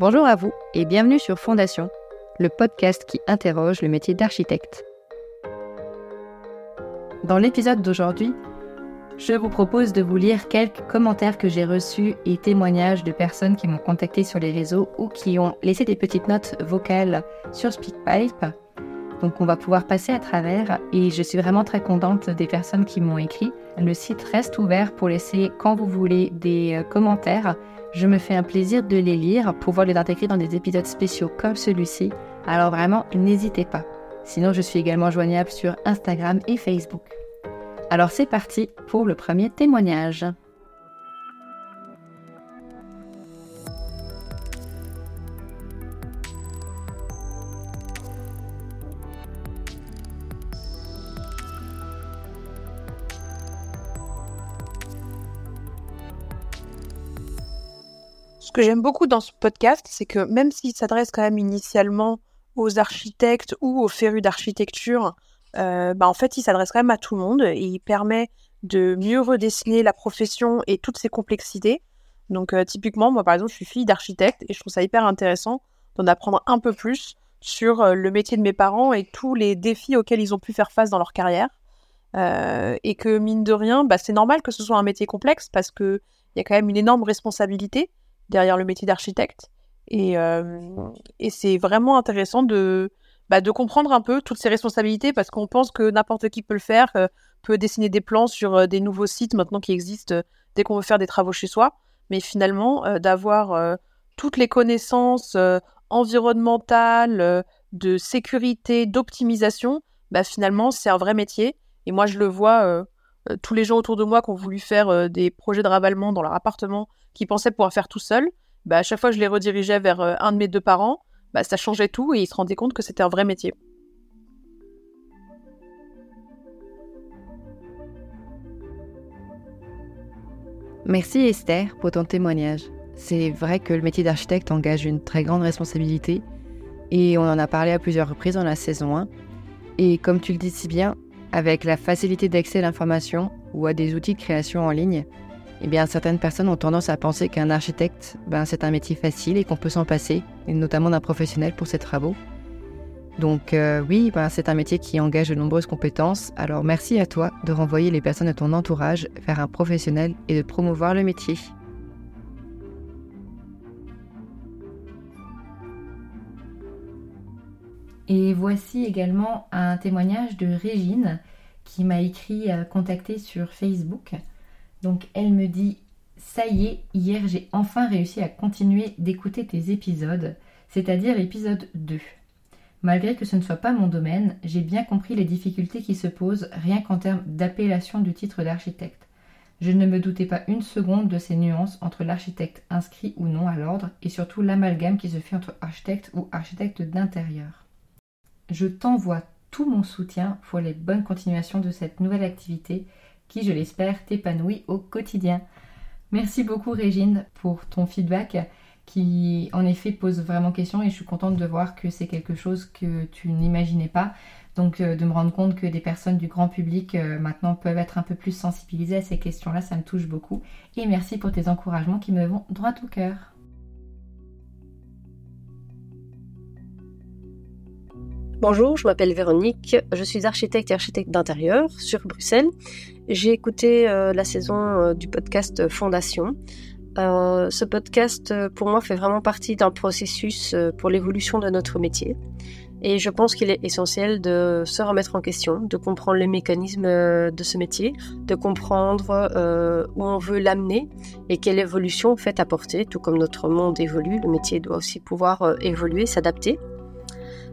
Bonjour à vous et bienvenue sur Fondation, le podcast qui interroge le métier d'architecte. Dans l'épisode d'aujourd'hui, je vous propose de vous lire quelques commentaires que j'ai reçus et témoignages de personnes qui m'ont contacté sur les réseaux ou qui ont laissé des petites notes vocales sur SpeakPipe. Donc on va pouvoir passer à travers et je suis vraiment très contente des personnes qui m'ont écrit. Le site reste ouvert pour laisser quand vous voulez des euh, commentaires. Je me fais un plaisir de les lire, pouvoir les intégrer dans des épisodes spéciaux comme celui-ci. Alors vraiment, n'hésitez pas. Sinon, je suis également joignable sur Instagram et Facebook. Alors c'est parti pour le premier témoignage. Ce que j'aime beaucoup dans ce podcast, c'est que même s'il s'adresse quand même initialement aux architectes ou aux férus d'architecture, euh, bah, en fait, il s'adresse quand même à tout le monde et il permet de mieux redessiner la profession et toutes ses complexités. Donc, euh, typiquement, moi, par exemple, je suis fille d'architecte et je trouve ça hyper intéressant d'en apprendre un peu plus sur euh, le métier de mes parents et tous les défis auxquels ils ont pu faire face dans leur carrière. et que, mine de rien, bah, c'est normal que ce soit un métier complexe parce qu'il y a quand même une énorme responsabilité derrière le métier d'architecte. Et, et c'est vraiment intéressant de, bah, de comprendre un peu toutes ces responsabilités parce qu'on pense que n'importe qui peut le faire, euh, peut dessiner des plans sur euh, des nouveaux sites maintenant qui existent euh, dès qu'on veut faire des travaux chez soi. Mais finalement, d'avoir toutes les connaissances environnementales, de sécurité, d'optimisation, bah, finalement, c'est un vrai métier. Et moi, je le vois, tous les gens autour de moi qui ont voulu faire des projets de ravalement dans leur appartement, qui pensaient pouvoir faire tout seul, bah, à chaque fois, je les redirigeais vers un de mes deux parents bah, ça changeait tout et ils se rendaient compte que c'était un vrai métier. Merci Esther pour ton témoignage. C'est vrai que le métier d'architecte engage une très grande responsabilité et on en a parlé à plusieurs reprises dans la saison 1. Et comme tu le dis si bien, avec la facilité d'accès à l'information ou à des outils de création en ligne, eh bien, certaines personnes ont tendance à penser qu'un architecte, ben, c'est un métier facile et qu'on peut s'en passer, et notamment d'un professionnel pour ses travaux. Donc euh, oui, ben, c'est un métier qui engage de nombreuses compétences, alors merci à toi de renvoyer les personnes de ton entourage vers un professionnel et de promouvoir le métier. Et voici également un témoignage de Régine qui m'a écrit euh, contacté sur Facebook. Donc elle me dit Ça y est, hier j'ai enfin réussi à continuer d'écouter tes épisodes, c'est-à-dire l'épisode 2. Malgré que ce ne soit pas mon domaine, j'ai bien compris les difficultés qui se posent rien qu'en termes d'appellation du titre d'architecte. Je ne me doutais pas une seconde de ces nuances entre l'architecte inscrit ou non à l'ordre et surtout l'amalgame qui se fait entre architecte ou architecte d'intérieur. Je t'envoie tout mon soutien pour les bonnes continuations de cette nouvelle activité qui, je l'espère, t'épanouit au quotidien. Merci beaucoup Régine pour ton feedback qui en effet pose vraiment question et je suis contente de voir que c'est quelque chose que tu n'imaginais pas. Donc euh, de me rendre compte que des personnes du grand public euh, maintenant peuvent être un peu plus sensibilisées à ces questions-là, ça me touche beaucoup. Et merci pour tes encouragements qui me vont droit au cœur. Bonjour, je m'appelle Véronique, je suis architecte et architecte d'intérieur sur Bruxelles. J'ai écouté euh, la saison euh, du podcast Fondation. Euh, ce podcast, pour moi, fait vraiment partie d'un processus pour l'évolution de notre métier. Et je pense qu'il est essentiel de se remettre en question, de comprendre les mécanismes de ce métier, de comprendre où on veut l'amener et quelle évolution fait apporter. Tout comme notre monde évolue, le métier doit aussi pouvoir évoluer, s'adapter.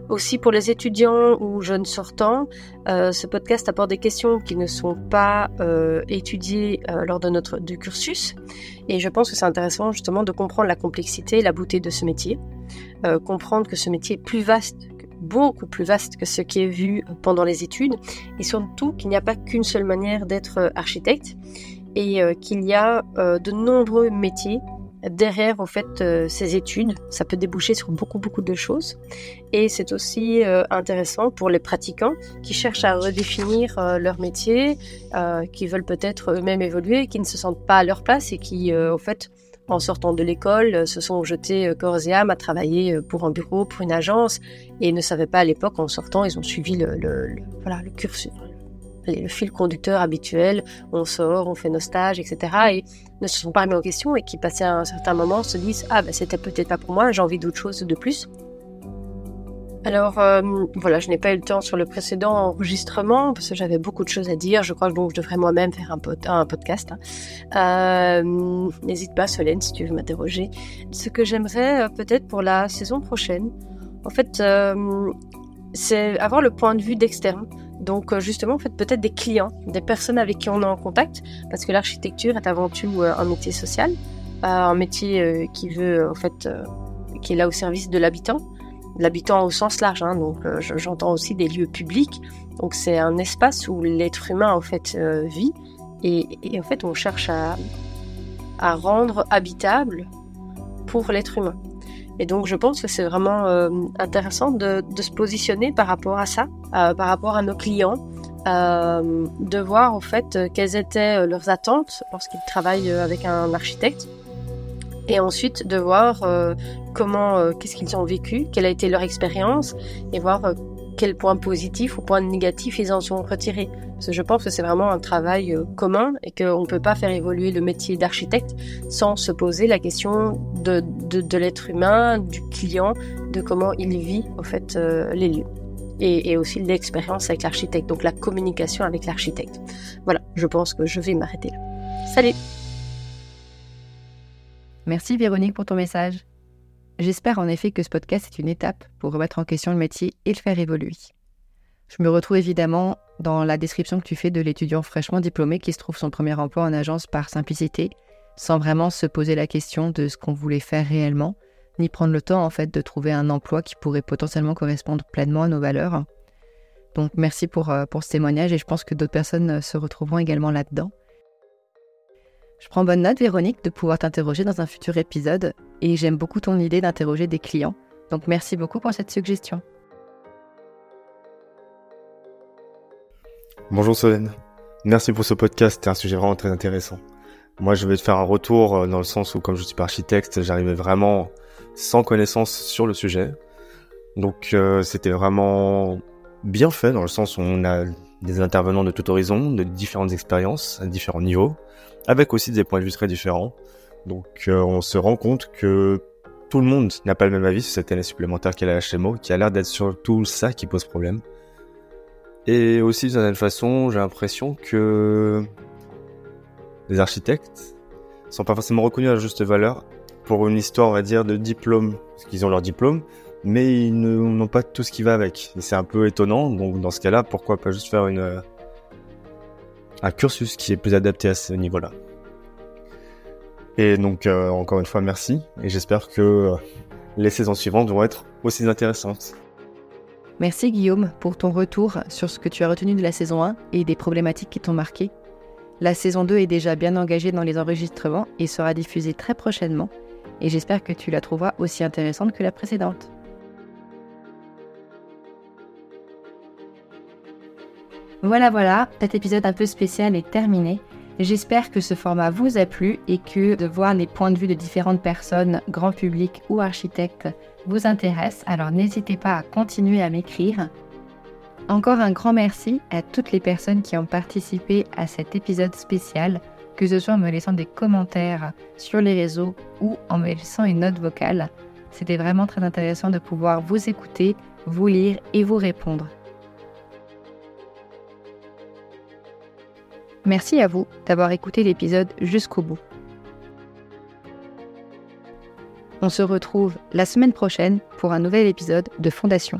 Aussi pour les étudiants ou jeunes sortants, euh, ce podcast apporte des questions qui ne sont pas euh, étudiées euh, lors de notre cursus. Et je pense que c'est intéressant justement de comprendre la complexité et la beauté de ce métier, comprendre que ce métier est plus vaste beaucoup plus vaste que ce qui est vu pendant les études et surtout qu'il n'y a pas qu'une seule manière d'être architecte et qu'il y a de nombreux métiers derrière au fait euh, ces études. Ça peut déboucher sur beaucoup beaucoup de choses et c'est aussi euh, intéressant pour les pratiquants qui cherchent à redéfinir euh, leur métier, qui veulent peut-être eux-mêmes évoluer, qui ne se sentent pas à leur place et qui au fait en sortant de l'école, se sont jetés corps et âme à travailler pour un bureau, pour une agence, et ne savaient pas à l'époque, en sortant, ils ont suivi le, voilà, le cursus, le fil conducteur habituel, on sort, on fait nos stages, etc. Et ne se sont pas remis en question et qui, passé un certain moment, se disent Ah, ben c'était peut-être pas pour moi, j'ai envie d'autre chose de plus. Alors euh, voilà, je n'ai pas eu le temps sur le précédent enregistrement parce que j'avais beaucoup de choses à dire. Je crois que donc je devrais moi-même faire un, un podcast. Hein. Euh, n'hésite pas, Solène, si tu veux m'interroger. Ce que j'aimerais euh, peut-être pour la saison prochaine, en fait, c'est avoir le point de vue d'externe. Donc justement, en fait, peut-être des clients, des personnes avec qui on est en contact, parce que l'architecture est avant tout un métier social, un métier qui veut, en fait, qui est là au service de l'habitant l'habitant au sens large, hein, donc euh, j'entends aussi des lieux publics. Donc c'est un espace où l'être humain en fait euh, vit et, en fait on cherche à, à rendre habitable pour l'être humain. Et donc je pense que c'est vraiment euh, intéressant de, de, se positionner par rapport à ça, par rapport à nos clients, de voir en fait quelles étaient leurs attentes lorsqu'ils travaillent avec un architecte. Et ensuite de voir euh, comment, euh, qu'est-ce qu'ils ont vécu, quelle a été leur expérience, et voir euh, quels points positifs ou points négatifs ils en sont retirés. Parce que je pense que c'est vraiment un travail commun et qu'on ne peut pas faire évoluer le métier d'architecte sans se poser la question de, de, l'être humain, du client, de comment il vit en fait les lieux. Et, et aussi l'expérience avec l'architecte, donc la communication avec l'architecte. Voilà, je pense que je vais m'arrêter là. Salut Merci Véronique pour ton message. J'espère en effet que ce podcast est une étape pour remettre en question le métier et le faire évoluer. Je me retrouve évidemment dans la description que tu fais de l'étudiant fraîchement diplômé qui se trouve son premier emploi en agence par simplicité, sans vraiment se poser la question de ce qu'on voulait faire réellement, ni prendre le temps en fait de trouver un emploi qui pourrait potentiellement correspondre pleinement à nos valeurs. Donc merci pour, euh, pour ce témoignage et je pense que d'autres personnes se retrouveront également là-dedans. Je prends bonne note, Véronique, de pouvoir t'interroger dans un futur épisode et j'aime beaucoup ton idée d'interroger des clients. Donc merci beaucoup pour cette suggestion. Bonjour Solène. Merci pour ce podcast, c'est un sujet vraiment très intéressant. Moi, je vais te faire un retour euh, dans le sens où, comme je suis pas architecte, j'arrivais vraiment sans connaissance sur le sujet. Donc, euh, c'était vraiment bien fait dans le sens où on a des intervenants de tout horizon, de différentes expériences, à différents niveaux avec aussi des points de vue très différents. Donc euh, on se rend compte que tout le monde n'a pas le même avis sur cette année supplémentaire a la HMO, qui a l'air d'être surtout ça qui pose problème. Et aussi, d'une certaine façon, j'ai l'impression que les architectes sont pas forcément reconnus à la juste valeur pour une histoire, on va dire, de diplôme, parce qu'ils ont leur diplôme, mais ils n'ont pas tout ce qui va avec. C'est un peu étonnant, donc dans ce cas-là, pourquoi pas juste faire une, un cursus qui est plus adapté à ce niveau-là. Et donc, euh, encore une fois, merci. Et j'espère que euh, les saisons suivantes vont être aussi intéressantes. Merci Guillaume pour ton retour sur ce que tu as retenu de la saison 1 et des problématiques qui t'ont marqué. La saison 2 est déjà bien engagée dans les enregistrements et sera diffusée très prochainement. Et j'espère que tu la trouveras aussi intéressante que la précédente. Voilà, voilà, cet épisode un peu spécial est terminé. J'espère que ce format vous a plu et que de voir les points de vue de différentes personnes, grand public ou architectes, vous intéresse. Alors n'hésitez pas à continuer à m'écrire. Encore un grand merci à toutes les personnes qui ont participé à cet épisode spécial, que ce soit en me laissant des commentaires sur les réseaux ou en me laissant une note vocale. C'était vraiment très intéressant de pouvoir vous écouter, vous lire et vous répondre. Merci à vous d'avoir écouté l'épisode jusqu'au bout. On se retrouve la semaine prochaine pour un nouvel épisode de Fondation.